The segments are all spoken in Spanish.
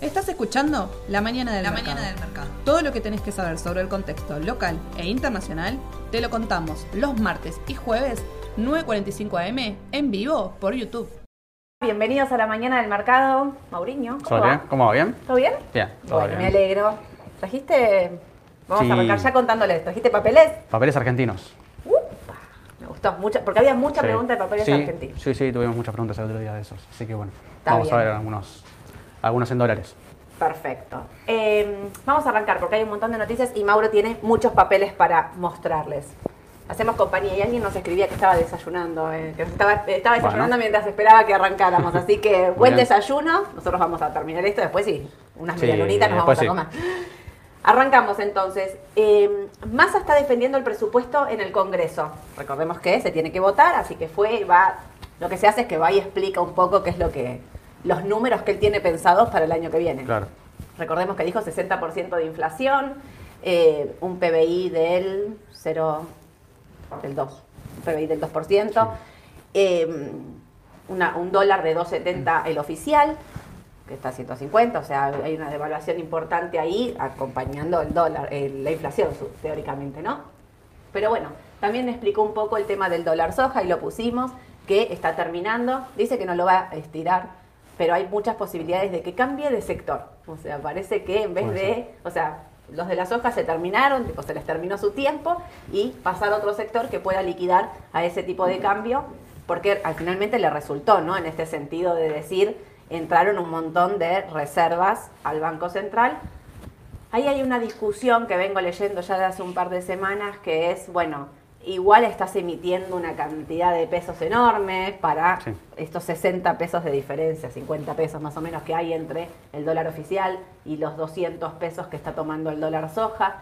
Estás escuchando La Mañana del La Mercado. Mañana del Mercado. Todo lo que tenés que saber sobre el contexto local e internacional te lo contamos los martes y jueves 9.45 am en vivo por YouTube. Bienvenidos a la mañana del mercado. Mauriño, ¿cómo va? ¿Cómo va? ¿Bien? ¿Todo bien? Bien, todo Bueno, me bien. alegro. ¿Trajiste? Vamos Sí. a arrancar ya contándoles. ¿Trajiste papeles? Papeles argentinos. Upa, me gustó mucho, porque había mucha Sí. pregunta de papeles sí, argentinos. Sí, sí, tuvimos muchas preguntas el otro día de esos. Así que bueno, Está vamos a ver algunos, algunos en dólares. Perfecto. Eh, vamos a arrancar porque hay un montón de noticias y Mauro tiene muchos papeles para mostrarles. Hacemos compañía y alguien nos escribía que estaba desayunando, eh, que estaba, estaba desayunando Bueno. mientras esperaba que arrancáramos. Así que buen bien. desayuno. Nosotros vamos a terminar esto después sí, unas Sí, medialunitas nos vamos a comer. Arrancamos entonces. Eh, Massa está defendiendo el presupuesto en el Congreso. Recordemos que se tiene que votar, así que fue y va. Lo que se hace es que va y explica un poco qué es lo que. los números que él tiene pensados para el año que viene. Claro. Recordemos que dijo 60% de inflación, eh, un PBI del 0, del 2, un PBI del 2%, eh, una- un dólar de 2,70 el oficial, que está a 150, o sea, hay una devaluación importante ahí acompañando el dólar, eh, la inflación teóricamente, ¿no? Pero bueno, también explicó un poco el tema del dólar soja y lo pusimos, que está terminando. Dice que no lo va a estirar, pero hay muchas posibilidades de que cambie de sector. O sea, parece que en vez Puede de, o sea, los de la soja se terminaron, tipo, se les terminó su tiempo y pasar a otro sector que pueda liquidar a ese tipo de cambio, porque al finalmente le resultó, ¿no? En este sentido de decir, entraron un montón de reservas al Banco Central Ahí hay una discusión que vengo leyendo ya de hace un par de semanas que es, bueno, igual estás emitiendo una cantidad de pesos enorme para Sí. estos 60 pesos de diferencia, 50 pesos más o menos que hay entre el dólar oficial y los 200 pesos que está tomando el dólar soja.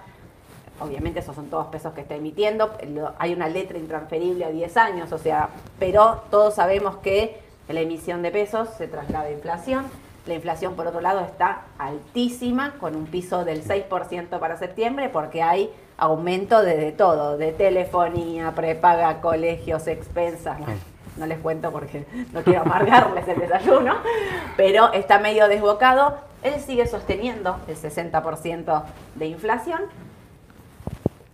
Obviamente esos son todos pesos que está emitiendo. Hay una letra intransferible a 10 años, o sea, pero todos sabemos que la emisión de pesos se traslada a inflación. La inflación, por otro lado, está altísima, con un piso del 6% para septiembre, porque hay aumento de, de todo, de telefonía, prepaga, colegios, expensas. Bueno, no les cuento porque no quiero amargarles el desayuno, pero está medio desbocado. Él sigue sosteniendo el 60% de inflación.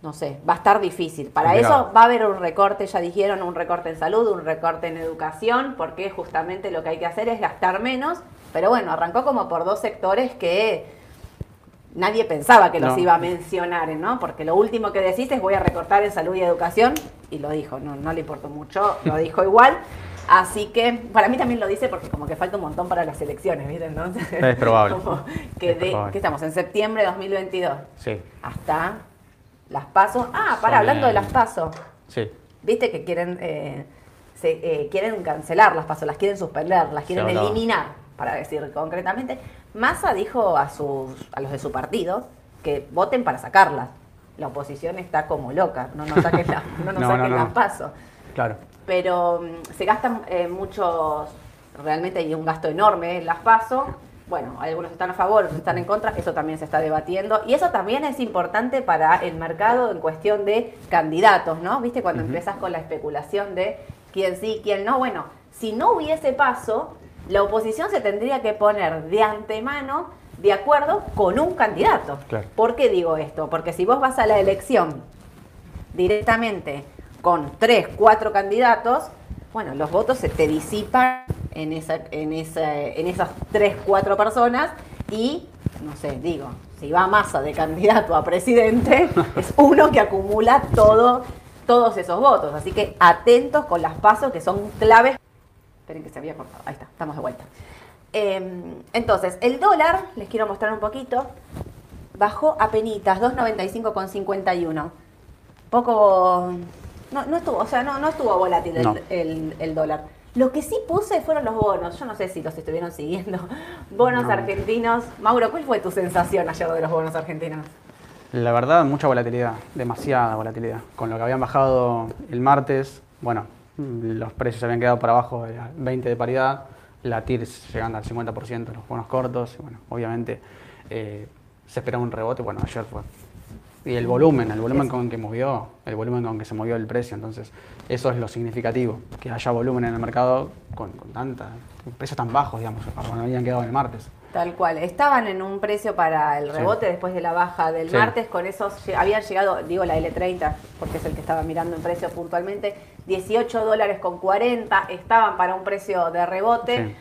No sé, va a estar difícil. Para eso va a haber un recorte, ya dijeron, un recorte en salud, un recorte en educación, porque justamente lo que hay que hacer es gastar menos. Pero bueno, arrancó como por dos sectores que nadie pensaba que los No. iba a mencionar, ¿no? Porque lo último que decís es voy a recortar en salud y educación, y lo dijo, no, no le importó mucho, lo dijo igual. Así que para mí también lo dice porque como que falta un montón para las elecciones, ¿viste? Entonces, Es probable. como que, Es de, probable. que estamos en septiembre de 2022 Sí, hasta las pasos. Ah, para, Son hablando de las pasos. sí. Viste que quieren eh, se, eh, quieren cancelar las pasos, las quieren suspender, las quieren eliminar, para decir concretamente. Massa dijo a sus a los de su partido que voten para sacarlas. La oposición está como loca, no nos saquen, la, no nos No, saquen no, pasos. Claro. Pero mm, se gastan eh, muchos, realmente hay un gasto enorme en las pasos. Bueno, algunos están a favor, otros están en contra, eso también se está debatiendo. Y eso también es importante para el mercado en cuestión de candidatos, ¿no? ¿Viste? Cuando Ujú. empiezas con la especulación de quién sí, quién no. Bueno, si no hubiese paso, la oposición se tendría que poner de antemano de acuerdo con un candidato. Claro. ¿Por qué digo esto? Porque si vos vas a la elección directamente con tres, cuatro candidatos, bueno, los votos se te disipan en, esa, en, esa, en esas tres, cuatro personas y, no sé, digo, si va Massa de candidato a presidente, es uno que acumula todo, todos esos votos. Así que atentos con las pasos que son claves. Esperen que se había cortado. Ahí está, estamos de vuelta. Eh, entonces, el dólar, les quiero mostrar un poquito, bajó a penitas, 2.95,51. Poco. No, no estuvo, o sea, no, no estuvo volátil el, No. el- el dólar. Lo que sí puse fueron los bonos. Yo no sé si los estuvieron siguiendo. Bonos No. argentinos. Mauro, ¿cuál fue tu sensación ayer de los bonos argentinos? La verdad, mucha volatilidad, demasiada volatilidad. Con lo que habían bajado el martes, bueno, los precios habían quedado para abajo de 20 de paridad, la TIR llegando al 50% de los bonos cortos, y bueno, obviamente eh, se esperaba un rebote, bueno, ayer fue Y el volumen, el volumen con que movió, el volumen con que se movió el precio. Entonces, eso es lo significativo, que haya volumen en el mercado con, con tanta, precios tan bajos, digamos, cuando habían quedado el martes. Tal cual. Estaban en un precio para el Sí. rebote después de la baja del Sí. martes. Con esos habían llegado, digo la L30, porque es el que estaba mirando en precio puntualmente, 18 dólares con 40. Estaban para un precio de rebote. Sí.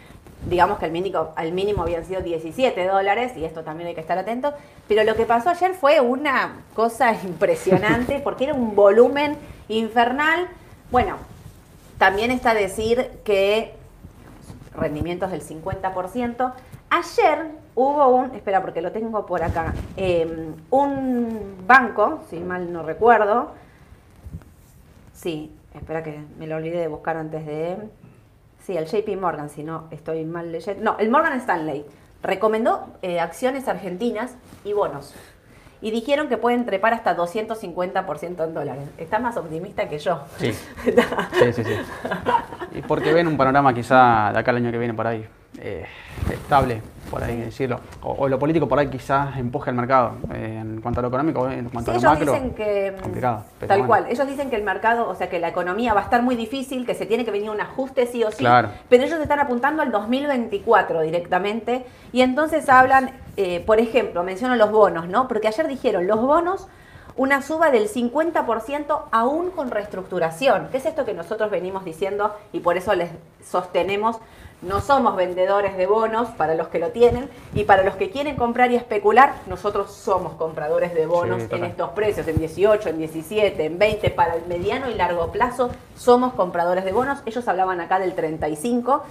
Digamos que el mínimo, al mínimo habían sido 17 dólares, y esto también hay que estar atento. Pero lo que pasó ayer fue una cosa impresionante, porque era un volumen infernal. Bueno, también está decir que rendimientos del 50%. Ayer hubo un, espera porque lo tengo por acá, eh, un banco, si mal no recuerdo, sí, espera que me lo olvidé de buscar antes de, sí, el JP Morgan, si no estoy mal leyendo, no, el Morgan Stanley recomendó eh, acciones argentinas y bonos. Y dijeron que pueden trepar hasta 250% en dólares. Está más optimista que yo. Sí, sí, sí. sí. Y porque ven un panorama quizá de acá el año que viene por ahí eh, estable, por ahí decirlo. O, o lo político por ahí quizás empuje al mercado. Eh, en cuanto a lo económico, en cuanto Sí, a lo ellos macro, dicen que mm, complicado. tal bueno. cual, ellos dicen que el mercado, o sea, que la economía va a estar muy difícil, que se tiene que venir un ajuste sí o sí, Claro. pero ellos están apuntando al 2024 directamente y entonces hablan, eh, por ejemplo, menciono los bonos, ¿no? Porque ayer dijeron los bonos una suba del 50% aún con reestructuración. ¿Qué es esto que nosotros venimos diciendo y por eso les sostenemos? No somos vendedores de bonos para los que lo tienen y para los que quieren comprar y especular, nosotros somos compradores de bonos Sí, en estos precios, en 18, en 17, en 20, para el mediano y largo plazo somos compradores de bonos. Ellos hablaban acá del 35.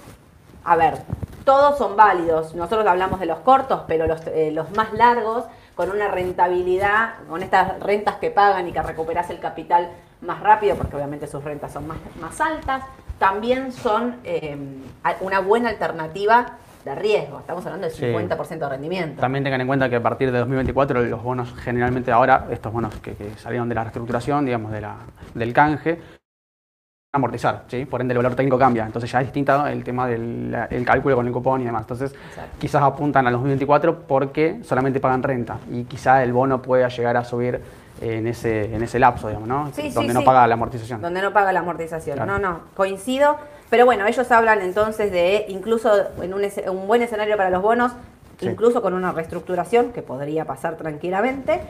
A ver, todos son válidos. Nosotros hablamos de los cortos, pero los, eh, los más largos, con una rentabilidad, con estas rentas que pagan y que recuperas el capital más rápido, porque obviamente sus rentas son más, más altas, también son eh, a- una buena alternativa de riesgo. Estamos hablando del Sí. 50% de rendimiento. También tengan en cuenta que a partir de 2024 los bonos generalmente ahora, estos bonos que, que salieron de la reestructuración, digamos, de la, del canje, amortizar, ¿sí? Por ende el valor técnico cambia, entonces ya es distinto el tema del el cálculo con el cupón y demás. Entonces Exacto. quizás apuntan a los 2024 porque solamente pagan renta y quizá el bono pueda llegar a subir en ese, en ese lapso, digamos, ¿no? Sí, sí, Donde no sí. paga la amortización. Donde no paga la amortización. Claro. No, no, coincido. Pero bueno, ellos hablan entonces de incluso en un, un buen escenario para los bonos, incluso con una reestructuración que podría pasar tranquilamente,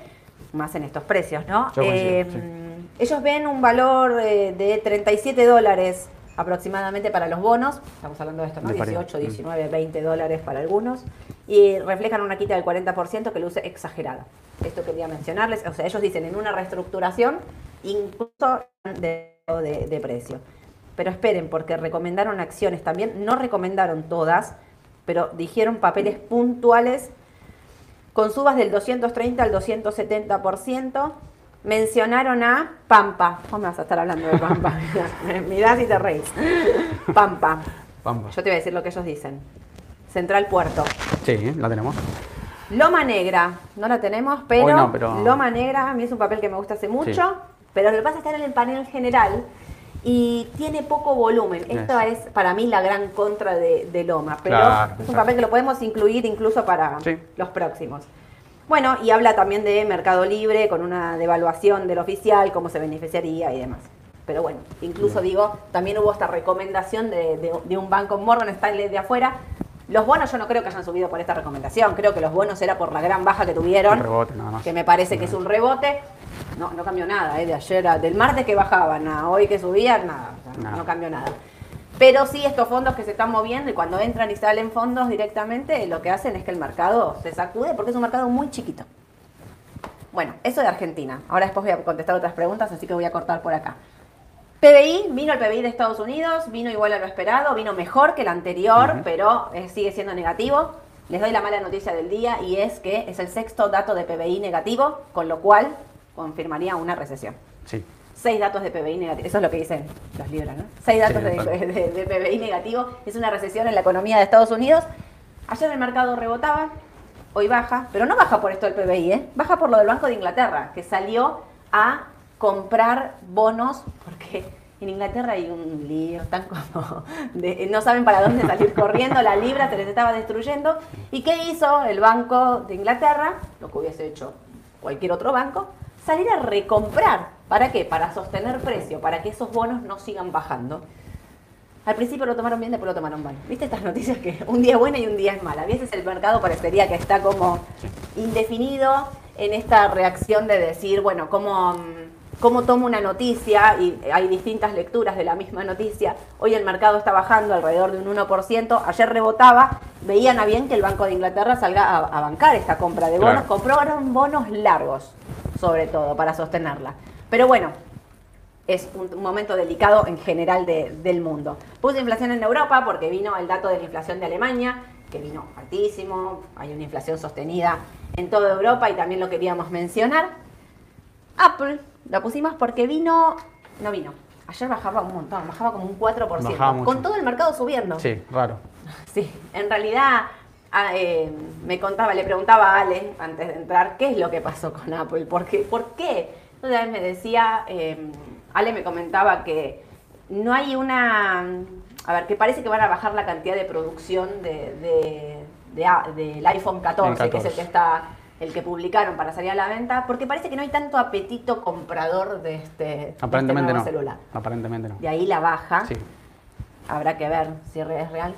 más en estos precios, ¿no? Yo coincido, Eh. Ellos ven un valor eh, de 37 dólares aproximadamente para los bonos, estamos hablando de esto, ¿no? De paridad. 18, Mm. 19, 20 dólares para algunos, y reflejan una quita del 40% que luce exagerada. Esto quería mencionarles, o sea, ellos dicen en una reestructuración, incluso de, de, de precio. Pero esperen, porque recomendaron acciones también, no recomendaron todas, pero dijeron papeles puntuales con subas del 230 al 270%. Mencionaron a Pampa. ¿Cómo me vas a estar hablando de Pampa? Mirá, y te reís. Pampa. Pampa. Yo te voy a decir lo que ellos dicen. Central Puerto. Sí, la tenemos. Loma Negra, no la tenemos, pero, no, pero- Loma Negra a mí es un papel que me gusta hace mucho, Sí. pero lo que pasa es que está en el panel general y tiene poco volumen. Esto es para mí la gran contra de, de Loma, pero Claro, es un papel que lo podemos incluir incluso para Sí. los próximos. Bueno, y habla también de Mercado Libre con una devaluación del oficial, cómo se beneficiaría y demás. Pero bueno, incluso digo, también hubo esta recomendación de, de- de un banco Morgan Stanley de afuera. Los bonos yo no creo que hayan subido por esta recomendación, creo que los bonos era por la gran baja que tuvieron, Un rebote nada más. que me parece que es un rebote. No, no cambió nada, ¿eh? de ayer, a- del martes que bajaban a hoy que subían, nada, o sea, Nada. no cambió nada. Pero sí estos fondos que se están moviendo y cuando entran y salen fondos directamente, lo que hacen es que el mercado se sacude porque es un mercado muy chiquito. Bueno, eso de Argentina. Ahora después voy a contestar otras preguntas, así que voy a cortar por acá. PBI, vino el PBI de Estados Unidos, vino igual a lo esperado, vino mejor que el anterior, pero eh, sigue siendo negativo. Les doy la mala noticia del día y es que es el sexto dato de PBI negativo, con lo cual confirmaría una recesión. Sí. Seis datos de PBI negativo, eso es lo que dicen los libros, ¿no? Seis datos Sí, de, de- de PBI negativo, es una recesión en la economía de Estados Unidos. Ayer el mercado rebotaba, hoy baja, pero no baja por esto del PBI, ¿eh? baja por lo del Banco de Inglaterra, que salió a comprar bonos, porque en Inglaterra hay un lío, están como, de- no saben para dónde salir corriendo, la libra se les estaba destruyendo. ¿Y qué hizo el Banco de Inglaterra? Lo que hubiese hecho cualquier otro banco, salir a recomprar. ¿Para qué? Para sostener precio, para que esos bonos no sigan bajando. Al principio lo tomaron bien, después lo tomaron mal. ¿Viste estas noticias que un día es buena y un día es mala? A veces el mercado parecería que está como indefinido en esta reacción de decir, bueno, ¿cómo, mm, cómo tomo una noticia? Y hay distintas lecturas de la misma noticia. Hoy el mercado está bajando alrededor de un 1%. Ayer rebotaba. Veían a bien que el Banco de Inglaterra salga a, a bancar esta compra de bonos. Claro. Compraron bonos largos, sobre todo, para sostenerla. Pero bueno, es un, un momento delicado en general de- del mundo. Puse inflación en Europa porque vino el dato de la inflación de Alemania, que vino altísimo, hay una inflación sostenida en toda Europa y también lo queríamos mencionar. Apple lo pusimos porque vino, no vino, ayer bajaba un montón, bajaba como un 4%, Bajaba con todo el mercado subiendo. Sí, raro. Sí, en realidad ah, eh, me contaba, le preguntaba a Ale antes de entrar qué es lo que pasó con Apple, por qué, por qué. Entonces me decía, eh, Ale me comentaba que no hay una, a ver, que parece que van a bajar la cantidad de producción de, de- de del iPhone 14, El que es el 14. que está, el que publicaron para salir a la venta, porque parece que no hay tanto apetito comprador de este, de este Aparentemente nuevo no. celular. Aparentemente no. De ahí la baja. Sí. Habrá que ver si es real.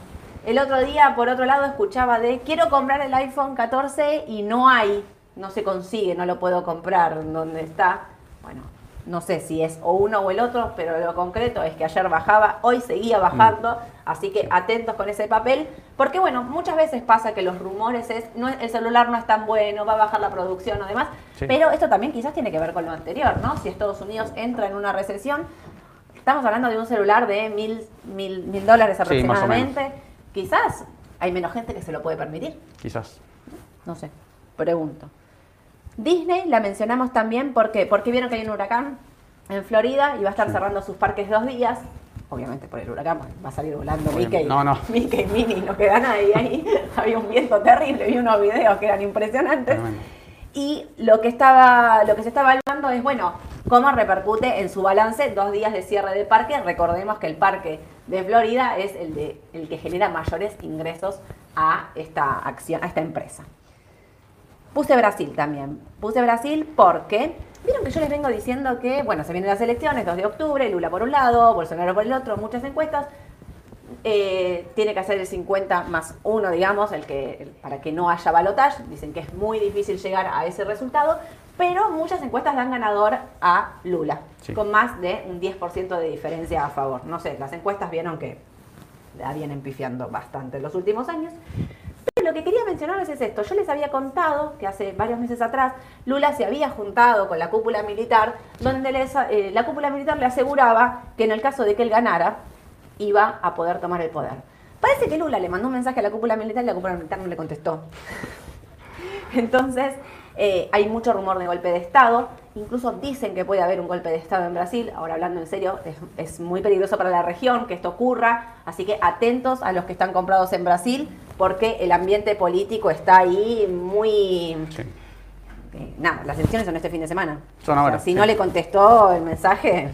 El otro día, por otro lado, escuchaba de quiero comprar el iPhone 14 y no hay, no se consigue, no lo puedo comprar donde está. Bueno, no sé si es o uno o el otro, pero lo concreto es que ayer bajaba, hoy seguía bajando, así que atentos con ese papel, porque bueno, muchas veces pasa que los rumores es, no, el celular no es tan bueno, va a bajar la producción o demás, Sí. pero esto también quizás tiene que ver con lo anterior, ¿no? Si Estados Unidos entra en una recesión, Estamos hablando de un celular de mil, mil, mil dólares Sí, Quizás hay menos gente que se lo puede permitir. Quizás. No sé, pregunto. Disney la mencionamos también porque, porque vieron que hay un huracán en Florida y va a estar Sí. cerrando sus parques dos días. Obviamente por el huracán va a salir volando. Mickey. No, no. Mickey y Minnie, no queda nadie ahí. Había un viento terrible, vi unos videos que eran impresionantes. Tremendo. Y lo que estaba, lo que se está evaluando es, bueno, cómo repercute en su balance dos días de cierre de parque. Recordemos que el parque de Florida es el, de, el que genera mayores ingresos a esta acción, a esta empresa. Puse Brasil también. Puse Brasil porque, vieron que yo les vengo diciendo que, bueno, se vienen las elecciones, 2 de octubre, Lula por un lado, Bolsonaro por el otro, muchas encuestas. Eh, tiene que hacer el 50 más 1, digamos, el que, para que no haya balotaje. Dicen que es muy difícil llegar a ese resultado, pero muchas encuestas dan ganador a Lula, Sí. con más de un 10% de diferencia a favor. No sé, las encuestas vieron que la vienen pifiando bastante en los últimos años. Pero lo que quería mencionarles es esto. Yo les había contado que hace varios meses atrás Lula se había juntado con la cúpula militar, donde les, eh, la cúpula militar le aseguraba que en el caso de que él ganara, iba a poder tomar el poder. Parece que Lula le mandó un mensaje a la cúpula militar y la cúpula militar no le contestó. Entonces, eh, hay mucho rumor de golpe de Estado. Incluso dicen que puede haber un golpe de Estado en Brasil. Ahora, hablando en serio, es, es muy peligroso para la región que esto ocurra. Así que atentos a los que están comprados en Brasil, porque el ambiente político está ahí muy. Sí. eh, nada, las elecciones son este fin de semana. Son ahora, si sí. no le contestó el mensaje,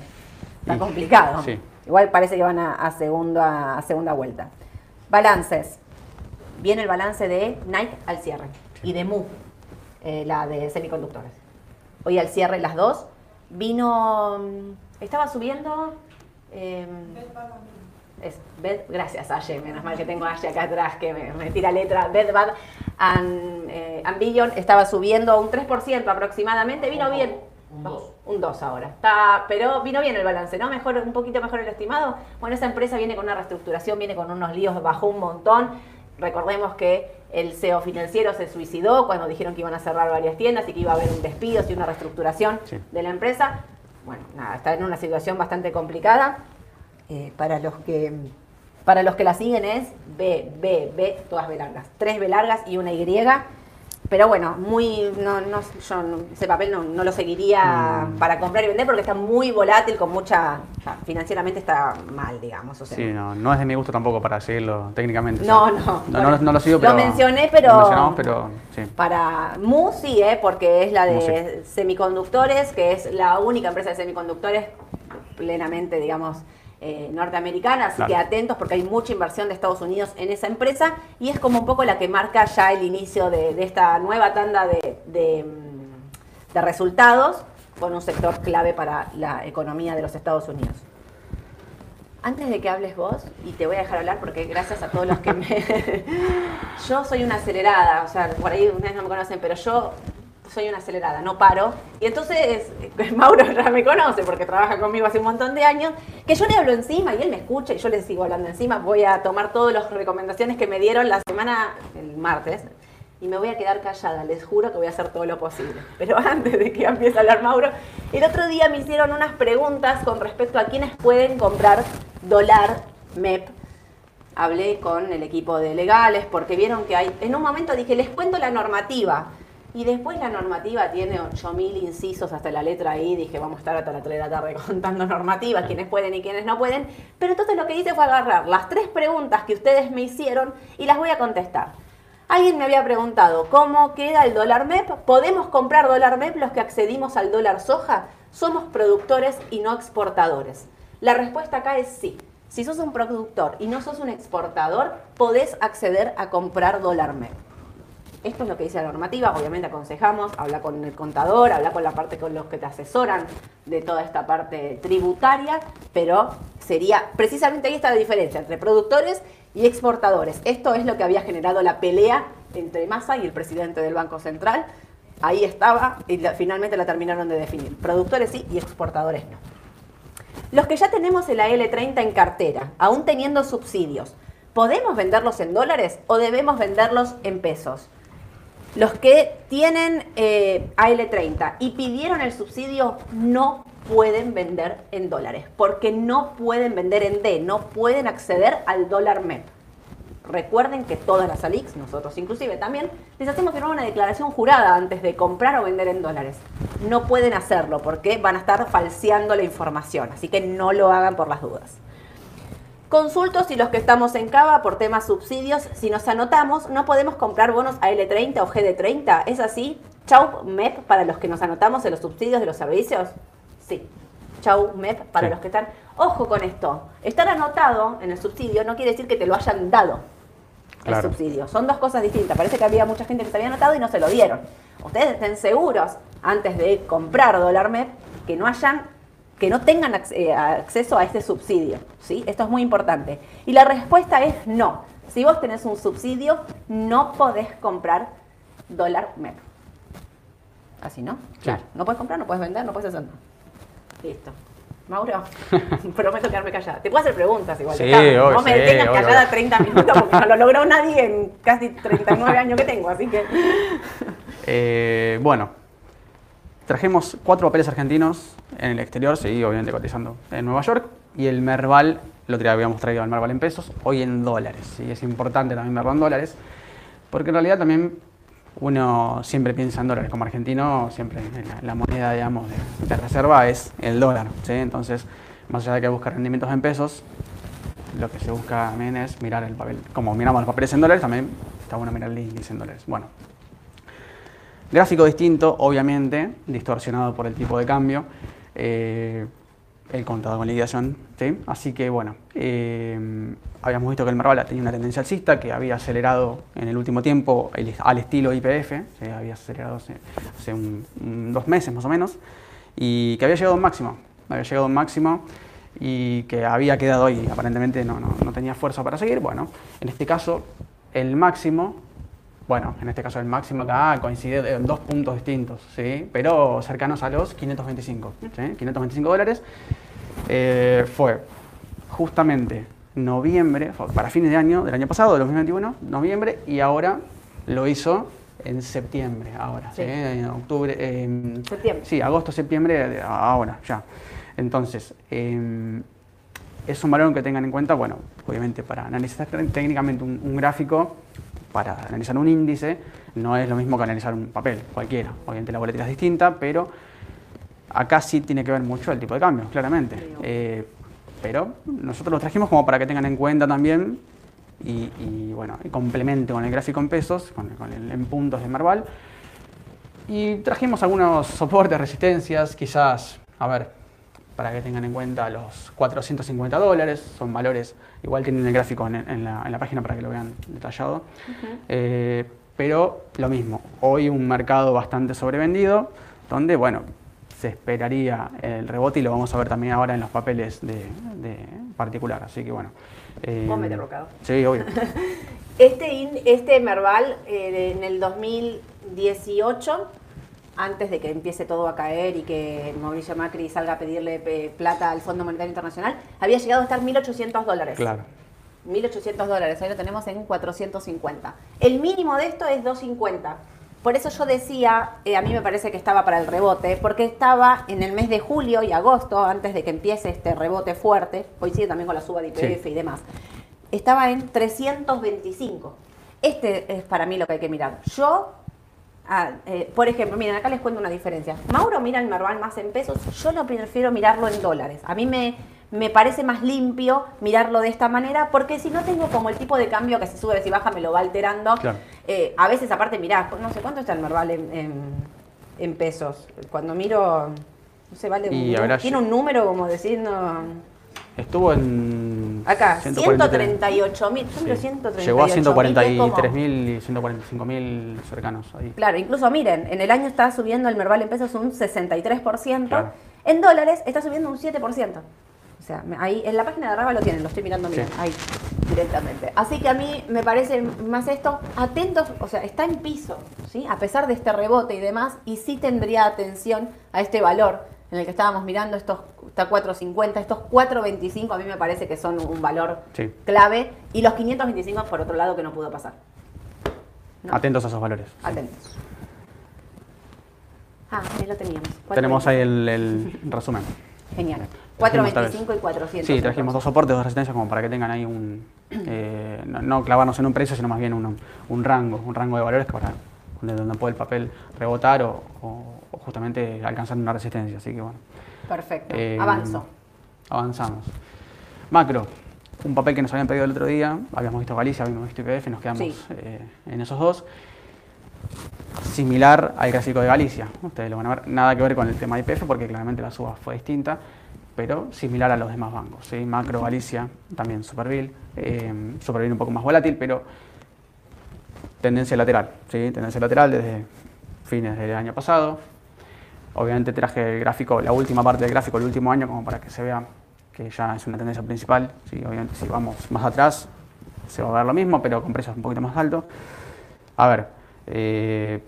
está complicado. sí. Igual parece que van a, a segunda, a segunda vuelta. Balances. Viene el balance de Nike al cierre y de Mu, eh, la de semiconductores. Hoy al cierre las dos. Vino. Estaba subiendo. eh, es Bed- gracias, Aye. Menos mal que tengo a Aye acá atrás que me, me tira letra. Bed Bad and, eh, and Beyond estaba subiendo un 3% aproximadamente. Vino bien. Un 2. Un 2 ahora. Está, pero vino bien el balance, ¿no? Mejor, un poquito mejor el estimado. Bueno, esa empresa viene con una reestructuración, viene con unos líos, bajó un montón. Recordemos que el CEO financiero se suicidó cuando dijeron que iban a cerrar varias tiendas y que iba a haber un despido y una reestructuración Sí. de la empresa. Bueno, nada, está en una situación bastante complicada. Eh, para los que para los que la siguen es B, B, B, todas B largas. Tres B largas y una Y. Pero bueno, muy no, no, yo ese papel no, no lo seguiría Mm. para comprar y vender porque está muy volátil, con mucha. o sea, financieramente está mal, digamos. O sea, Sí, no, no es de mi gusto tampoco para seguirlo técnicamente. o No, sea, no. No, no, no lo sigo, Lo pero. mencioné, pero- Lo mencionamos, pero. Sí. Para Mu sí, ¿eh? porque es la Mu, de semiconductores, que es la única empresa de semiconductores plenamente, digamos, eh, norteamericana. Así Claro. que atentos porque hay mucha inversión de Estados Unidos en esa empresa y es como un poco la que marca ya el inicio de, de esta nueva tanda de, de, mm, de resultados con un sector clave para la economía de los Estados Unidos. Antes de que hables vos, y te voy a dejar hablar porque gracias a todos los que me... yo soy una acelerada, o sea, por ahí ustedes no me conocen, pero yo soy una acelerada, no paro. Y entonces Mauro ya me conoce porque trabaja conmigo hace un montón de años, que yo le hablo encima y él me escucha y yo le sigo hablando encima. Voy a tomar todas las recomendaciones que me dieron la semana, el martes, y me voy a quedar callada. Les juro que voy a hacer todo lo posible. Pero antes de que empiece a hablar Mauro, el otro día me hicieron unas preguntas con respecto a quiénes pueden comprar dólar MEP. Hablé con el equipo de legales porque vieron que hay, en un momento dije, les cuento la normativa. Y después la normativa tiene 8.000 incisos hasta la letra I. Dije, vamos a estar hasta las 3 de la tarde contando normativas, quiénes pueden y quiénes no pueden. Pero entonces lo que hice fue agarrar las tres preguntas que ustedes me hicieron y las voy a contestar. Alguien me había preguntado, ¿cómo queda el dólar MEP? ¿Podemos comprar dólar MEP los que accedimos al dólar soja? Somos productores y no exportadores. La respuesta acá es sí. Si sos un productor y no sos un exportador, podés acceder a comprar dólar MEP. Esto es lo que dice la normativa, obviamente aconsejamos, habla con el contador, habla con la parte con los que te asesoran de toda esta parte tributaria, pero sería precisamente ahí está la diferencia entre productores y exportadores. Esto es lo que había generado la pelea entre Massa y el presidente del Banco Central. Ahí estaba y finalmente la terminaron de definir. Productores sí y exportadores no. Los que ya tenemos el AL30 en cartera, aún teniendo subsidios, ¿podemos venderlos en dólares o debemos venderlos en pesos? Los que tienen eh, AL30 y pidieron el subsidio no pueden vender en dólares, porque no pueden vender en D, no pueden acceder al dólar MEP. Recuerden que todas las ALIX, nosotros inclusive también, les hacemos firmar una declaración jurada antes de comprar o vender en dólares. No pueden hacerlo porque van a estar falseando la información, así que no lo hagan por las dudas. Consultos y los que estamos en Cava por temas subsidios, si nos anotamos, no podemos comprar bonos AL30 o GD30. ¿Es así? Chau MEP para los que nos anotamos en los subsidios de los servicios. Sí. Chau MEP para los que están. Ojo con esto. Estar anotado en el subsidio no quiere decir que te lo hayan dado el subsidio. Son dos cosas distintas. Parece que había mucha gente que se había anotado y no se lo dieron. Ustedes estén seguros antes de comprar dólar MEP que no hayan que no tengan eh, acceso a este subsidio. ¿sí? Esto es muy importante. Y la respuesta es no. Si vos tenés un subsidio, no podés comprar dólar MEP. Así, ¿no? Claro. No puedes comprar, no puedes vender, no puedes hacer nada. Listo. Mauro, prometo quedarme callada. Te puedo hacer preguntas igual. Sí, obvio, no me detengas callada 30 minutos porque no lo logró nadie en casi 39 años que tengo, así que... Eh, bueno, Trajimos cuatro papeles argentinos en el exterior, seguí obviamente cotizando en Nueva York, y el Merval, lo habíamos traído al Merval en pesos, hoy en dólares. Y es importante también verlo en dólares, porque en realidad también uno siempre piensa en dólares. Como argentino, siempre la, moneda, digamos, de, reserva es el dólar. Entonces, más allá de que busca rendimientos en pesos, lo que se busca también es mirar el papel. Como miramos los papeles en dólares, también está bueno mirar el índice en dólares. Bueno, Gráfico distinto, obviamente, distorsionado por el tipo de cambio. Eh, el contado con liquidación, ¿sí? Así que bueno, eh, habíamos visto que el Merval tenía una tendencia alcista que había acelerado en el último tiempo al estilo IPF, había acelerado hace, dos meses más o menos, y que había llegado a un máximo, había llegado un máximo y que había quedado ahí, aparentemente no, no, no tenía fuerza para seguir. Bueno, en este caso el máximo bueno, en este caso el máximo acá coincide en dos puntos distintos, ¿sí? pero cercanos a los 525, ¿sí? 525 dólares. Eh, fue justamente noviembre, para fines de año, del año pasado, del 2021, noviembre, y ahora lo hizo en septiembre, ahora, sí. en octubre, septiembre. Sí, agosto, septiembre, ahora, ya. Entonces, em, es un valor que tengan en cuenta, bueno, obviamente para analizar técnicamente un gráfico, para analizar un índice no es lo mismo que analizar un papel, cualquiera. Obviamente la volatilidad es distinta, pero acá sí tiene que ver mucho el tipo de cambio, claramente. Eh, pero nosotros lo trajimos como para que tengan en cuenta también y, bueno, y complemento con el gráfico en pesos, con, el en puntos de Marval. Y trajimos algunos soportes, resistencias, quizás, a ver, para que tengan en cuenta los 450 dólares, son valores, igual tienen el gráfico en, la, página para que lo vean detallado, eh, pero lo mismo, hoy un mercado bastante sobrevendido, donde, bueno, se esperaría el rebote y lo vamos a ver también ahora en los papeles de, de particular. Así que bueno. eh, Vos bocado. Sí, obvio. Este, in- este Merval eh, en el 2018, antes de que empiece todo a caer y que Mauricio Macri salga a pedirle eh, plata al Fondo Monetario Internacional, había llegado a estar 1.800 dólares. claro. 1.800 dólares, ahí lo tenemos en 450. El mínimo de esto es 250. Por eso yo decía, eh, a mí me parece que estaba para el rebote, porque estaba en el mes de julio y agosto, antes de que empiece este rebote fuerte, coincide también con la suba de IPF Sí. y demás, estaba en 325. Este es para mí lo que hay que mirar. Yo, ah, eh, por ejemplo, miren, acá les cuento una diferencia. Mauro mira el Merval más en pesos, yo lo prefiero mirarlo en dólares. A mí me, me parece más limpio mirarlo de esta manera, porque si no tengo como el tipo de cambio que si sube, si baja, me lo va alterando. Claro. Eh, a veces, aparte, mirá, no sé cuánto está el Merval en, en- en pesos. Cuando miro, no sé, vale, un- tiene un número como decir, no... Estuvo en. Acá, 143. 138 mil, Sí. 138 Llegó a mil, es como- 143.000 y 145.000 cercanos ahí. Claro, incluso miren, en el año está subiendo el Merval en pesos un 63%, Claro. en dólares está subiendo un 7%. O sea, ahí en la página de Raba lo tienen, lo estoy mirando Sí. bien, ahí directamente. Así que a mí me parece más esto, atentos, o sea, está en piso, ¿sí? A pesar de este rebote y demás, y sí tendría atención a este valor en el que estábamos mirando, estos está 4.50, estos 4.25 a mí me parece que son un valor Sí. clave, y los 525 por otro lado que no pudo pasar. No. Atentos a esos valores. Atentos. Ah, ahí lo teníamos. Tenemos ahí el, el resumen. Genial. Trajimos esta 425 y 400. Sí, trajimos dos soportes, dos resistencias como para que tengan ahí un... eh, no, no clavarnos en un precio, sino más bien un, un rango, un rango de valores que para donde, donde puede el papel rebotar o justamente alcanzar una resistencia. Así que bueno. Perfecto. Eh, Avanzo. Avanzamos. Macro, un papel que nos habían pedido el otro día, habíamos visto Galicia, habíamos visto IPF, nos quedamos Sí. eh, en esos dos. Similar al gráfico de Galicia, ustedes lo van a ver, nada que ver con el tema de IPF porque claramente la suba fue distinta, pero similar a los demás bancos. ¿sí? Macro, Galicia, también Superville, eh, Superville un poco más volátil, pero tendencia lateral, ¿sí? tendencia lateral desde fines del año pasado. Obviamente traje el gráfico, la última parte del gráfico del último año como para que se vea que ya es una tendencia principal. ¿sí? Obviamente si vamos más atrás se va a ver lo mismo, pero con precios un poquito más altos. A ver, eh,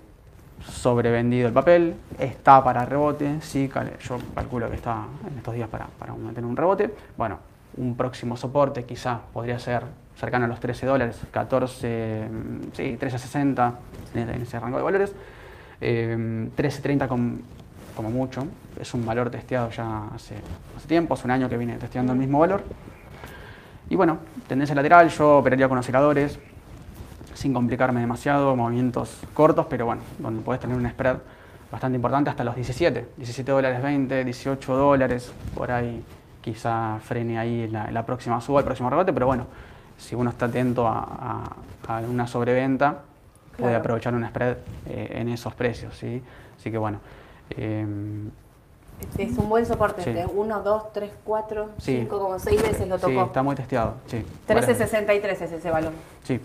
sobrevendido el papel, está para rebote, sí, yo calculo que está en estos días para, para mantener un rebote. Bueno, un próximo soporte quizás podría ser cercano a los 13 dólares, 14, mm, sí, 13.60 en, en ese rango de valores. Eh, 13.30 com- como mucho, es un valor testeado ya hace, hace tiempo, hace un año que viene testeando el mismo valor. Y bueno, tendencia lateral, yo operaría con osciladores, sin complicarme demasiado, movimientos cortos, pero bueno, donde puedes tener un spread bastante importante hasta los 17, 17 dólares 20, 18 dólares, por ahí quizá frene ahí la, la próxima suba, el próximo rebote, pero bueno, si uno está atento a, a- a una sobreventa, puede aprovechar un spread eh, en esos precios, ¿sí? Así que bueno, em, Es un buen soporte. Sí. De 1, 2, 3, 4, Sí. 5, como 6 veces lo sí, tocó. está muy testeado, sí. varias veces. 13.63 es ese valor. Sí,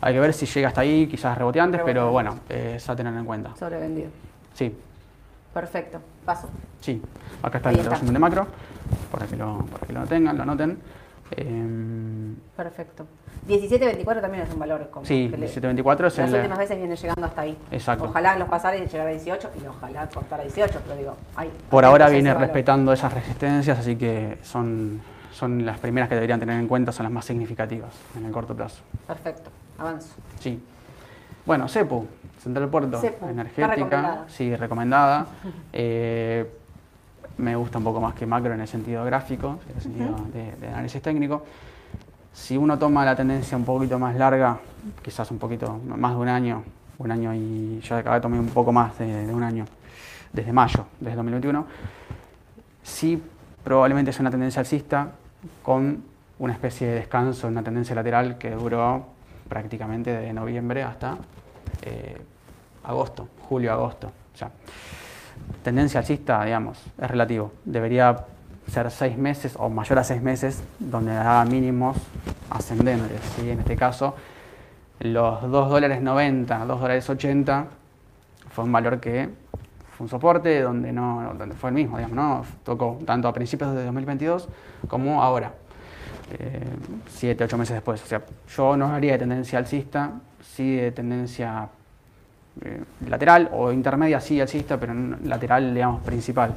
hay que ver si llega hasta ahí, quizás rebote antes, pero Rebote. bueno, eh, es a tener en cuenta. Sobrevendido. Sí, Perfecto. Paso. sí. Acá está Ahí el resumen de macro, para que lo, para que lo tengan, lo anoten. Em, Perfecto. 17.24 también es un valor. Como sí, que le- 1724 es Las últimas veces viene llegando hasta ahí. Exacto. Ojalá los pasara y llegara a 18 y ojalá cortara a 18, pero digo, ay, Por ahora viene valor. respetando esas resistencias, así que son, son las primeras que deberían tener en cuenta, son las más significativas en el corto plazo. Perfecto. Avanzo. Sí. Bueno, CEPU, Central Puerto, CEPU, energética, recomendada. sí, recomendada. Eh, me gusta un poco más que macro en el sentido gráfico, en el sentido de, de análisis técnico. Si uno toma la tendencia un poquito más larga, quizás un poquito más de un año, un año y yo acá tomé un poco más de, de un año, desde mayo, desde 2021, sí probablemente es una tendencia alcista con una especie de descanso, una tendencia lateral que duró prácticamente de noviembre hasta eh, agosto, julio-agosto. O sea, tendencia alcista, digamos, es relativo. Debería ser seis meses o mayor a seis meses donde haga mínimos ascendentes. ¿sí? En este caso, los 2 dólares 90, 2 dólares 80 fue un valor que fue un soporte donde, no, donde fue el mismo, digamos, ¿no? Tocó tanto a principios de 2022 como ahora, eh, siete, ocho meses después. O sea, yo no haría de tendencia alcista, sí de tendencia eh, lateral o intermedia, sí alcista, pero lateral, digamos, principal.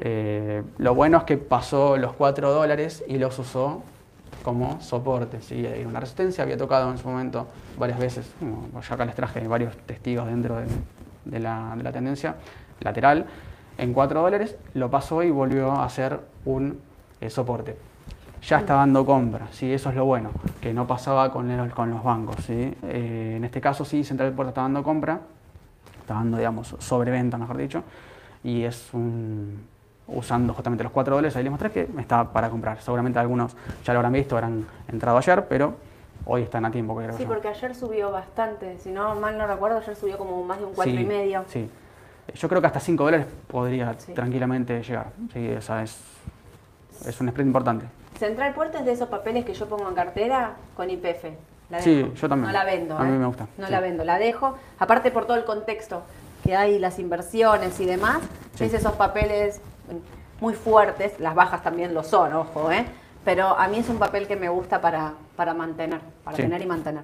Eh, lo bueno es que pasó los 4 dólares y los usó como soporte, ¿sí? una resistencia, había tocado en su momento varias veces, ya acá les traje varios testigos dentro de, la, tendencia lateral, en 4 dólares, lo pasó y volvió a ser un eh, soporte. Ya está dando compra, ¿sí? eso es lo bueno, que no pasaba con, con los bancos. ¿sí? Eh, en este caso sí, Central Puerto está dando compra, está dando, digamos, sobreventa, mejor dicho, y es un, usando justamente los 4 dólares, ahí les mostré que está para comprar. Seguramente algunos ya lo habrán visto, habrán entrado ayer, pero hoy están a tiempo. Creo sí, porque ayer subió bastante, si no mal no recuerdo, ayer subió como más de un 4 y medio. Sí, yo creo que hasta 5 dólares podría tranquilamente llegar. Sí, esa es, es un spread importante. Central Puerto es de esos papeles que yo pongo en cartera con IPF. sí, yo también. No la vendo. A mí ¿eh? me gusta. No la vendo, la dejo. Aparte por todo el contexto que hay, las inversiones y demás, es esos papeles muy fuertes, las bajas también lo son, ojo, ¿eh? pero a mí es un papel que me gusta para, para mantener, para tener y mantener.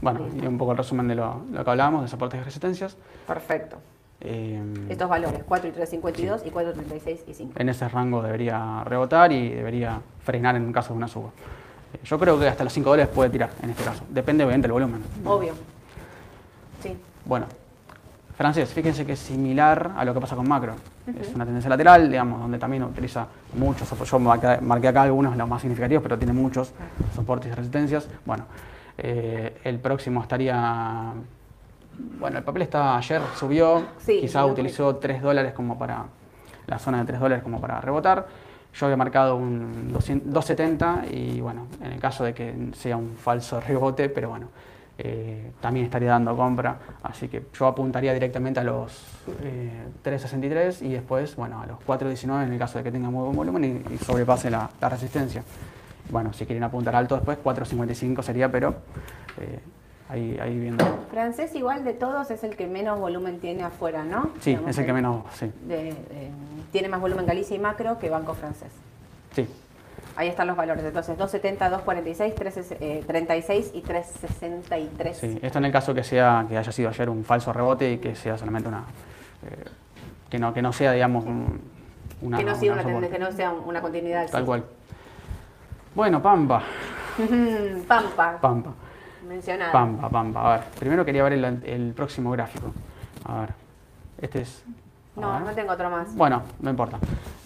Bueno, y un poco el resumen de lo, que hablábamos, de soportes y resistencias. Perfecto. Eh, Estos valores, 4 y 3.52 y 4.36 y 5. En ese rango debería rebotar y debería frenar en caso de una suba. Eh, yo creo que hasta los 5 dólares puede tirar en este caso. Depende obviamente del volumen. Obvio. Sí. Bueno, francés, fíjense que es similar a lo que pasa con macro. Es una tendencia lateral, digamos, donde también utiliza muchos, yo marqué acá algunos, los más significativos, pero tiene muchos soportes y resistencias. Bueno, eh, el próximo estaría, bueno, el papel está ayer, subió, quizá utilizó 3 dólares como para, la zona de 3 dólares como para rebotar. Yo había marcado un 270 y bueno, en el caso de que sea un falso rebote, pero bueno, eh, también estaría dando compra. Así que yo apuntaría directamente a los 3.63 eh, y después, bueno, a los 4.19 en el caso de que tenga muy buen volumen y, sobrepase la, resistencia. Bueno, si quieren apuntar alto después, 4.55 sería, pero eh, ahí, ahí viendo. Francés igual de todos es el que menos volumen tiene afuera, ¿no? Sí, es el que menos, sí. tiene más volumen Galicia y Macro que Banco Francés. Sí, Ahí están los valores. Entonces, 270, 246, 336 y 363. Sí, esto en el caso que sea que haya sido ayer un falso rebote y que sea solamente una eh, que no que no sea, digamos, una que no, sea una, que no sea una continuidad. Tal cual. Bueno, Pampa. Pampa. Pampa. Mencionada. Pampa, Pampa. A ver, primero quería ver el, el próximo gráfico. A ver. Este es no, no tengo otro más. Bueno, no importa.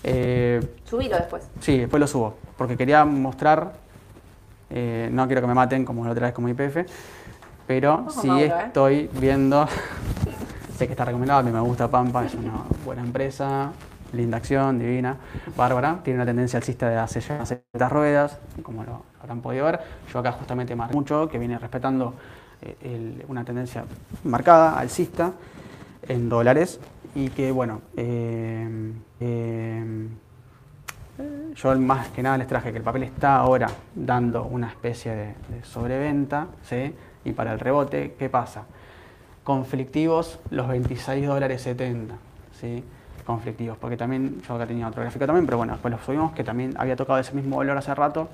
Eh, Subilo después. Sí, después lo subo. Porque quería mostrar, eh, no quiero que me maten como la otra vez como IPF, pero sí ¿eh? estoy viendo, sé que está recomendado, a mí me gusta Pampa, es una buena empresa, linda acción, divina, bárbara, tiene una tendencia alcista de hace ya ciertas ruedas, como lo habrán podido ver. Yo acá justamente más mucho, que viene respetando eh, una tendencia marcada, alcista, en dólares, y que bueno, eh, eh, yo más que nada les traje que el papel está ahora dando una especie de, sobreventa, ¿sí? y para el rebote, ¿qué pasa? Conflictivos los 26 dólares 70, ¿sí? Conflictivos, porque también, yo acá tenía otro gráfico también, pero bueno, después lo subimos, que también había tocado ese mismo valor hace rato.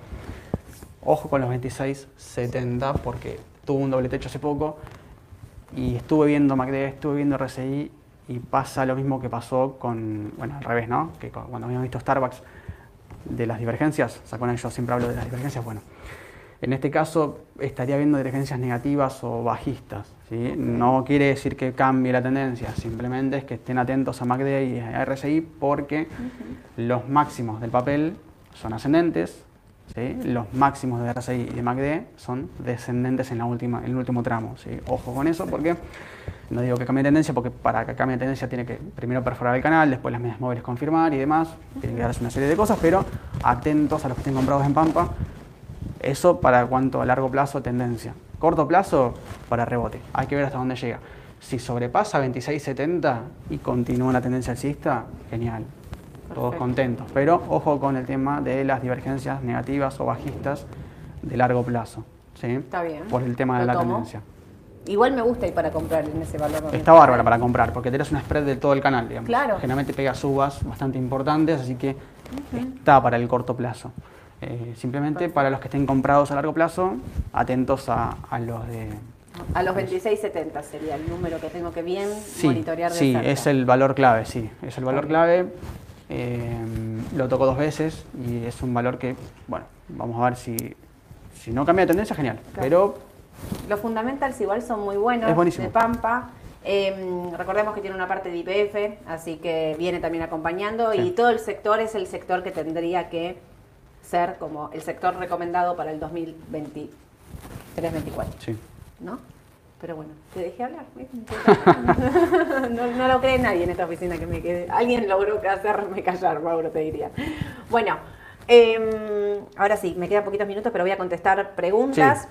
Ojo con los 26.70 porque tuvo un doble techo hace poco y estuve viendo MACD, estuve viendo RSI y pasa lo mismo que pasó con, bueno, al revés, ¿no? Que cuando habíamos visto Starbucks de las divergencias, o sea, con ellos siempre hablo de las divergencias, bueno, en este caso estaría viendo divergencias negativas o bajistas, ¿sí? No quiere decir que cambie la tendencia, simplemente es que estén atentos a MACD y a RSI porque los máximos del papel son ascendentes, los máximos de RSI y de MACD son descendentes en, la última, en el último tramo. ¿sí? Ojo con eso porque no digo que cambie de tendencia, porque para que cambie de tendencia tiene que primero perforar el canal, después las medias móviles confirmar y demás. Tiene que darse una serie de cosas, pero atentos a los que estén comprados en Pampa. Eso para cuanto a largo plazo, tendencia. Corto plazo, para rebote. Hay que ver hasta dónde llega. Si sobrepasa 26.70 y continúa la tendencia alcista, genial todos contentos. Pero ojo con el tema de las divergencias negativas o bajistas de largo plazo. ¿sí? Está bien. Por el tema de la tendencia. Igual me gusta ir para comprar en ese valor. Está bárbara para comprar, porque tenés un spread de todo el canal, digamos. Claro. Generalmente pega subas bastante importantes, así que está para el corto plazo. Eh, simplemente para los que estén comprados a largo plazo, atentos a, a los de... A los 26.70 sería el número que tengo que bien Sí, monitorear de sí cerca. es el valor clave, sí, es el valor clave. Eh, lo tocó dos veces y es un valor que, bueno, vamos a ver si, si no cambia de tendencia, genial. Claro. Pero Los fundamentals igual son muy buenos. Es buenísimo. De Pampa. Eh, recordemos que tiene una parte de IPF, así que viene también acompañando. Sí. Y todo el sector es el sector que tendría que ser como el sector recomendado para el 2023-2024. sí. ¿No? Pero bueno, te dejé hablar. no, no lo cree nadie en esta oficina que me quede. Alguien logró hacerme callar, Mauro, te diría. Bueno, eh, ahora sí, me quedan poquitos minutos, pero voy a contestar preguntas. Sí.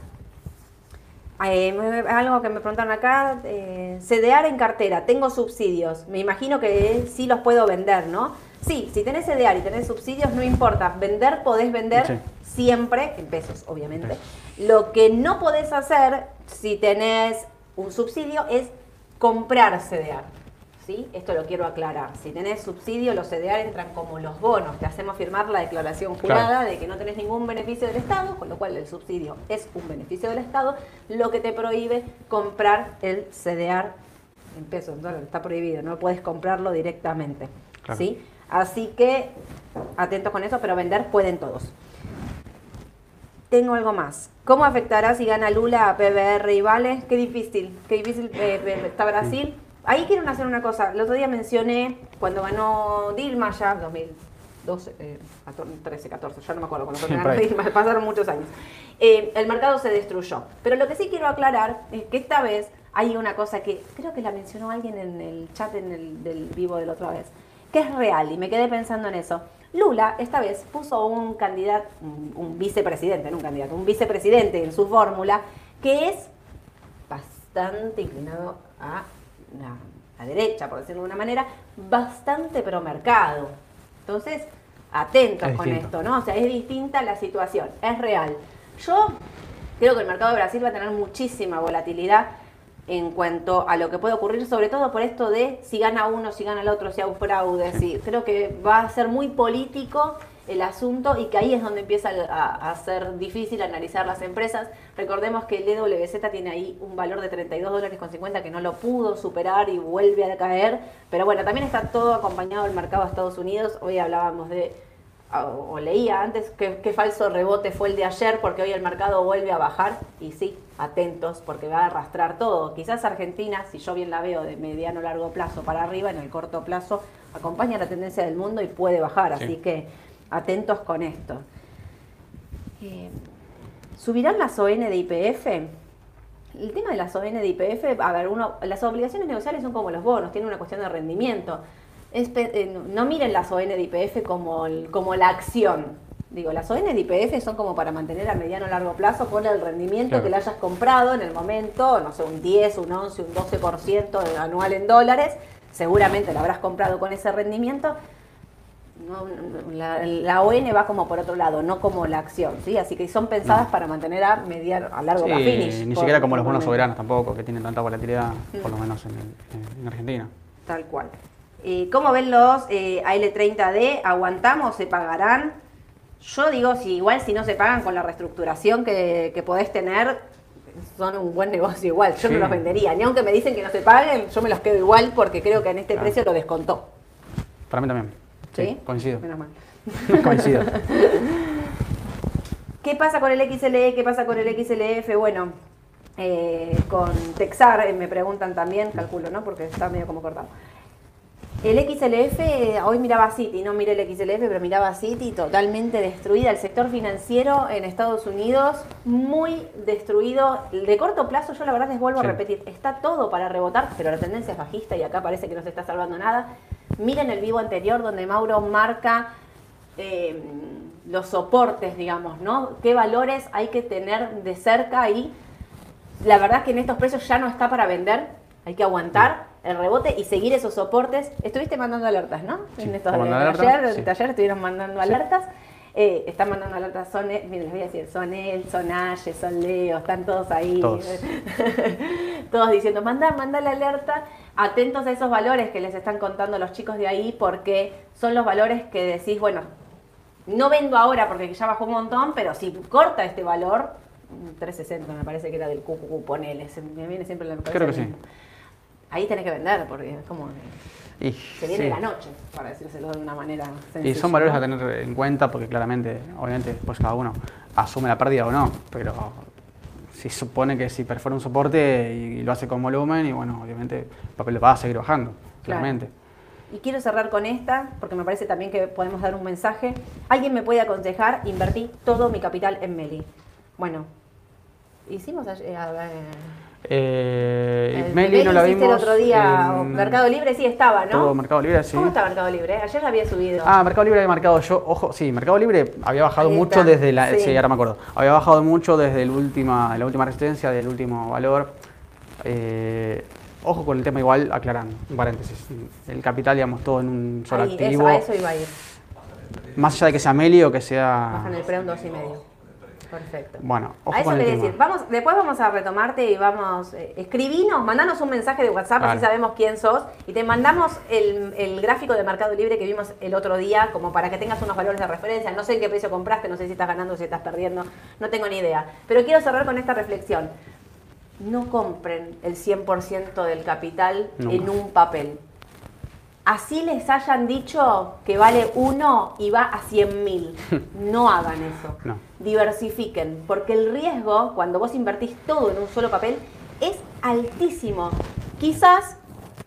Eh, algo que me preguntaron acá, eh, CDR en cartera, tengo subsidios, me imagino que sí los puedo vender, ¿no? Sí, si tenés CDR y tenés subsidios, no importa, vender podés vender Sí. siempre, en pesos obviamente. Lo que no podés hacer si tenés un subsidio es comprar CDR. ¿sí? Esto lo quiero aclarar. Si tenés subsidio, los CDR entran como los bonos. Te hacemos firmar la declaración jurada Claro. de que no tenés ningún beneficio del Estado, con lo cual el subsidio es un beneficio del Estado, lo que te prohíbe comprar el CDR en pesos, en dólares, está prohibido, no puedes comprarlo directamente. Claro. ¿sí? Así que atentos con eso, pero vender pueden todos. Tengo algo más. ¿Cómo afectará si gana Lula a PBR y Vale? Qué difícil, qué difícil eh, eh, está Brasil. Ahí quieren hacer una cosa. El otro día mencioné cuando ganó Dilma ya, 2012, eh, 14, 13, 14, ya no me acuerdo cuando ganó. Dilma, pasaron muchos años. Eh, el mercado se destruyó. Pero lo que sí quiero aclarar es que esta vez hay una cosa que creo que la mencionó alguien en el chat en el, del vivo de la otra vez, que es real y me quedé pensando en eso. Lula esta vez puso un candidato, un, un vicepresidente, no un candidato, un vicepresidente en su fórmula que es bastante inclinado a la, a derecha, por decirlo de una manera, bastante pro mercado. Entonces, atentos Es con distinto. esto, ¿no? O sea, es distinta la situación, es real. Yo creo que el mercado de Brasil va a tener muchísima volatilidad en cuanto a lo que puede ocurrir, sobre todo por esto de si gana uno, si gana el otro, si hay un fraude. si- creo que va a ser muy político el asunto y que ahí es donde empieza a, a ser difícil analizar las empresas. Recordemos que el DWZ tiene ahí un valor de 32 dólares con 50 que no lo pudo superar y vuelve a caer. Pero bueno, también está todo acompañado del mercado de Estados Unidos. Hoy hablábamos de o, o leía antes que qué falso rebote fue el de ayer porque hoy el mercado vuelve a bajar y sí, atentos porque va a arrastrar todo. Quizás Argentina, si yo bien la veo de mediano largo plazo para arriba, en el corto plazo acompaña la tendencia del mundo y puede bajar, Sí. así que atentos con esto. Eh, ¿Subirán las ON de IPF? El tema de las ON de IPF, a ver, uno, las obligaciones negociables son como los bonos, tienen una cuestión de rendimiento. Es eh, no miren las ON de IPF como, el- como la acción. Digo, las ON de IPF son como para mantener a mediano o largo plazo con el rendimiento Claro. que le hayas comprado en el momento, no sé, un 10, un 11, un 12% anual en dólares. Seguramente lo habrás comprado con ese rendimiento. No, la, la ON va como por otro lado, no como la acción, ¿sí? Así que son pensadas para mantener a mediano, a largo Sí, plazo. finish, ni siquiera como los bonos soberanos tampoco, que tienen tanta volatilidad, Mm. por lo menos en, el- en Argentina. Tal cual. Eh, ¿Cómo ven los eh, AL30D? ¿Aguantamos? ¿Se pagarán? Yo digo, si igual si no se pagan con la reestructuración que, que podés tener, son un buen negocio igual. Yo no los vendería. Ni aunque me dicen que no se paguen, yo me los quedo igual porque creo que en este Claro. precio lo descontó. Para mí también. Sí, coincido. Menos mal. coincido. ¿Qué pasa con el XLE? ¿Qué pasa con el XLF? Bueno, eh, con Texar eh, me preguntan también, calculo, ¿no? Porque está medio como cortado. El XLF, eh, hoy miraba City, no miré el XLF, pero miraba City totalmente destruida. El sector financiero en Estados Unidos muy destruido. De corto plazo, yo la verdad les vuelvo Sí. a repetir, está todo para rebotar, pero la tendencia es bajista y acá parece que no se está salvando nada. Miren el vivo anterior donde Mauro marca eh, los soportes, digamos, ¿no? ¿Qué valores hay que tener de cerca ahí? La verdad es que en estos precios ya no está para vender, hay que aguantar el rebote y seguir esos soportes. Estuviste mandando alertas, ¿no? Sí, en estos ¿puedo días. mandar ayer? Sí. ayer estuvieron mandando Sí. alertas. Eh, están mandando alertas, son, miren, les voy a decir, son él, son Aye, son Leo, están todos ahí. Todos. todos diciendo, manda, manda la alerta. Atentos a esos valores que les están contando los chicos de ahí, porque son los valores que decís, bueno, no vendo ahora porque ya bajó un montón, pero si corta este valor, 360 me parece que era del QQQ, ponele, me viene siempre la Creo que sí. Ahí tenés que vender porque es como Y, se viene sí. la noche, para decírselo de una manera sencilla. Y son valores a tener en cuenta porque claramente, obviamente, pues cada uno asume la pérdida o no, pero si supone que si perfora un soporte y, lo hace con volumen y bueno, obviamente el papel va a seguir bajando, claramente. Y quiero cerrar con esta, porque me parece también que podemos dar un mensaje. Alguien me puede aconsejar, invertí todo mi capital en Meli. Bueno, hicimos ayer, a ver, Eh, el Meli no la vimos. el otro día, en Mercado Libre sí estaba, ¿no? Todo Mercado Libre, sí. ¿Cómo está Mercado Libre? Ayer la había subido. Ah, Mercado Libre había marcado yo, ojo, sí, Mercado Libre había bajado mucho desde la, sí. sí. ahora me acuerdo, había bajado mucho desde el última, la última resistencia, del último valor. Eh, ojo con el tema igual, aclarando, un paréntesis, el capital, digamos, todo en un solo Ahí, activo, eso, a eso iba a ir. más allá de que sea Meli o que sea, Bajan el pre un 2,5. Perfecto. bueno, ojo a eso con el quería tema. decir, vamos, después vamos a retomarte y vamos, eh, escribinos, mandanos un mensaje de WhatsApp, así Vale. sabemos quién sos, y te mandamos el, el gráfico de Mercado Libre que vimos el otro día, como para que tengas unos valores de referencia. No sé en qué precio compraste, no sé si estás ganando o si estás perdiendo, no tengo ni idea. Pero quiero cerrar con esta reflexión. No compren el 100% del capital Nunca. en un papel. Así les hayan dicho que vale uno y va a 100 mil. No hagan eso. No. Diversifiquen, porque el riesgo, cuando vos invertís todo en un solo papel, es altísimo. Quizás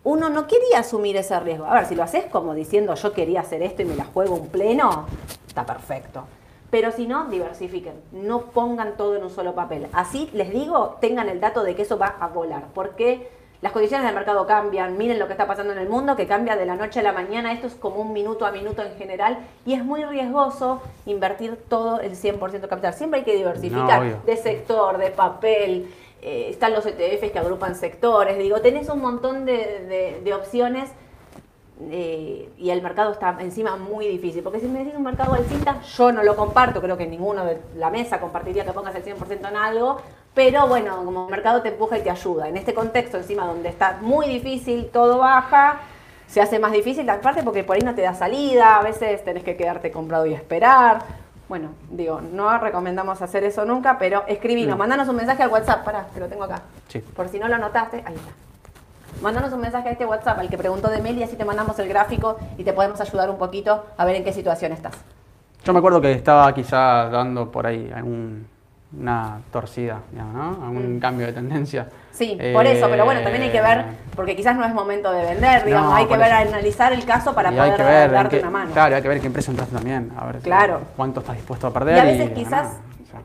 uno no quería asumir ese riesgo. A ver, si lo haces como diciendo yo quería hacer esto y me la juego un pleno, está perfecto. Pero si no, diversifiquen. No pongan todo en un solo papel. Así les digo, tengan el dato de que eso va a volar. Porque las condiciones del mercado cambian. Miren lo que está pasando en el mundo, que cambia de la noche a la mañana. Esto es como un minuto a minuto en general. Y es muy riesgoso invertir todo el 100% de capital. Siempre hay que diversificar No, de sector, de papel. eh, están los ETFs que agrupan sectores. Digo, tenés un montón de, de- de opciones eh, y el mercado está encima muy difícil. Porque si me decís un mercado alcista, yo no lo comparto, creo que ninguno de la mesa compartiría que pongas el 100% en algo, pero bueno, como el mercado te empuja y te ayuda. En este contexto encima donde está muy difícil, todo baja, se hace más difícil la parte porque por ahí no te da salida, a veces tenés que quedarte comprado y esperar. Bueno, digo, no recomendamos hacer eso nunca, pero escribinos, Mm. mandanos un mensaje al WhatsApp, pará, que lo tengo acá. Sí. Por si no lo anotaste, ahí está. Mándanos un mensaje a este WhatsApp al que preguntó de Meli, así te mandamos el gráfico y te podemos ayudar un poquito a ver en qué situación estás. Yo me acuerdo que estaba quizá dando por ahí algún, una torcida, digamos, ¿no? Algún Mm. cambio de tendencia. Sí, por eso, pero bueno, también hay que ver, Eh, porque quizás no es momento de vender, digamos, No, hay que ver, eso. analizar el caso para y poder hay que ver en darte una mano. Claro, hay que ver qué empresa entras también, a ver Claro. cuánto estás dispuesto a Y perder. a veces quizás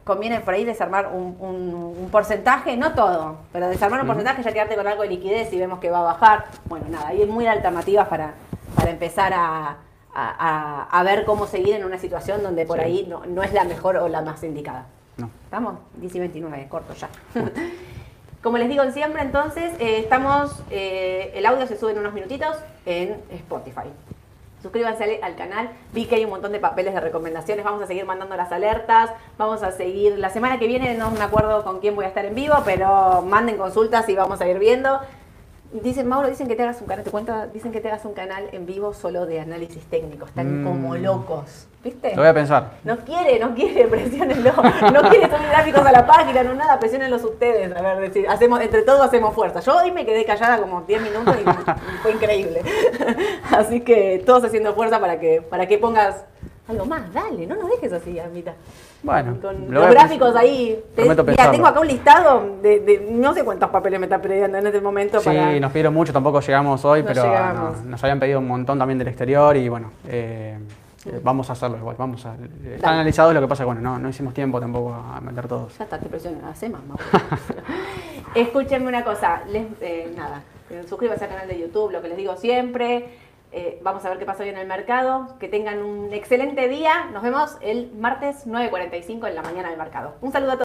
conviene por ahí desarmar un, un- un porcentaje, no todo, pero desarmar un Ujú. porcentaje ya quedarte con algo de liquidez y vemos que va a bajar. Bueno, nada, hay muy alternativas para, para empezar a, a- a- a ver cómo seguir en una situación donde por Sí. ahí no, no es la mejor o la más indicada. No. Estamos 10 y 29, corto ya. Como les digo siempre, entonces, eh, estamos, eh, el audio se sube en unos minutitos en Spotify. Suscríbanse al, al canal, vi que hay un montón de papeles de recomendaciones, vamos a seguir mandando las alertas, vamos a seguir, la semana que viene no me acuerdo con quién voy a estar en vivo, pero manden consultas y vamos a ir viendo. Dicen, Mauro, dicen que te hagas un canal, te cuento, dicen que te hagas un canal en vivo solo de análisis técnico, están Mm. como locos, ¿viste? Lo voy a pensar. No quiere, no quiere, presionenlo. No quiere subir gráficos a la página, no nada, presionenlos ustedes. A ver, decir, hacemos, entre todos hacemos fuerza. Yo hoy me quedé callada como 10 minutos y fue increíble. Así que todos haciendo fuerza para que, para que pongas algo más. Dale, no nos dejes así, Amita. Bueno, Con lo los gráficos ahí. Te- mira, tengo acá un listado de, de no sé cuántos papeles me está pidiendo en este momento Sí, para. nos pidieron mucho, tampoco llegamos hoy, No pero llegamos. no, nos habían pedido un montón también del exterior y bueno, eh, vamos a hacerlo igual, vamos a... eh. Están analizados, lo que pasa bueno, no, no hicimos tiempo tampoco a meter todos. Ya está, te presiono, hace más. Escúchenme una cosa, les, eh, nada, eh, suscríbanse al canal de YouTube, lo que les digo siempre. Eh, vamos a ver qué pasa hoy en el mercado. Que tengan un excelente día. Nos vemos el martes 9.45 en la mañana del mercado. Un saludo a todos.